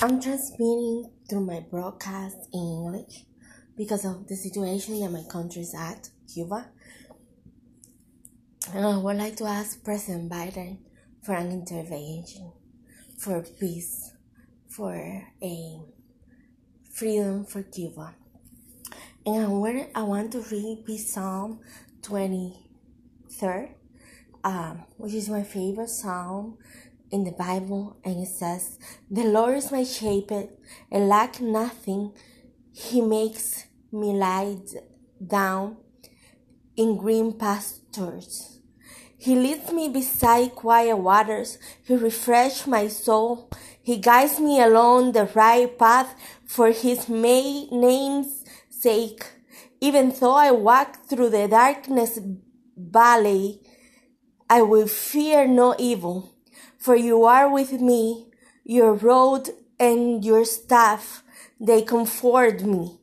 I'm transmitting through my broadcast in English because of the situation that my country is at, Cuba. And I would like to ask President Biden for an intervention, for peace, for a freedom for Cuba. And I want to read Psalm 23rd, um, which is my favorite psalm in the Bible, and it says, The Lord is my shepherd, and lack nothing. He makes me lie down in green pastures. He leads me beside quiet waters. He refreshes my soul. He guides me along the right path for his name's sake. Even though I walk through the darkness valley, I will fear no evil for you are with me, your rod and your staff, they comfort me.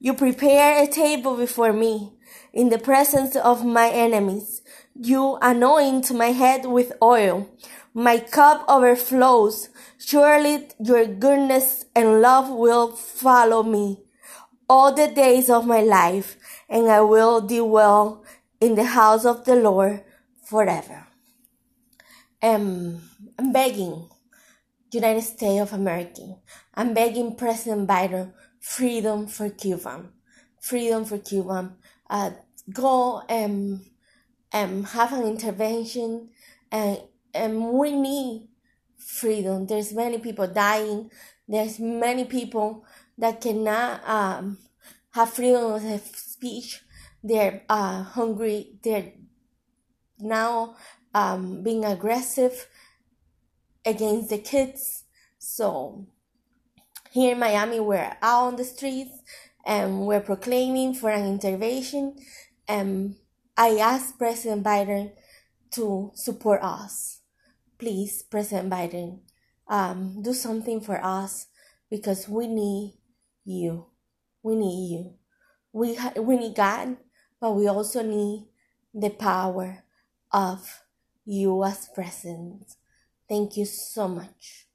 You prepare a table before me in the presence of my enemies. You anoint my head with oil. My cup overflows. Surely your goodness and love will follow me all the days of my life, and I will dwell well in the house of the Lord forever. Um, I'm begging United States of America. I'm begging President Biden freedom for Cuba, freedom for Cuba. Uh, go and um, have an intervention, and and we need freedom. There's many people dying. There's many people that cannot um, have freedom of speech. They're uh, hungry. They're now um, being aggressive against the kids. So here in Miami, we're out on the streets and we're proclaiming for an intervention. And I asked President Biden to support us. Please, President Biden, um, do something for us because we need you. We need you. We, ha- we need God, but we also need the power of you as president. Thank you so much.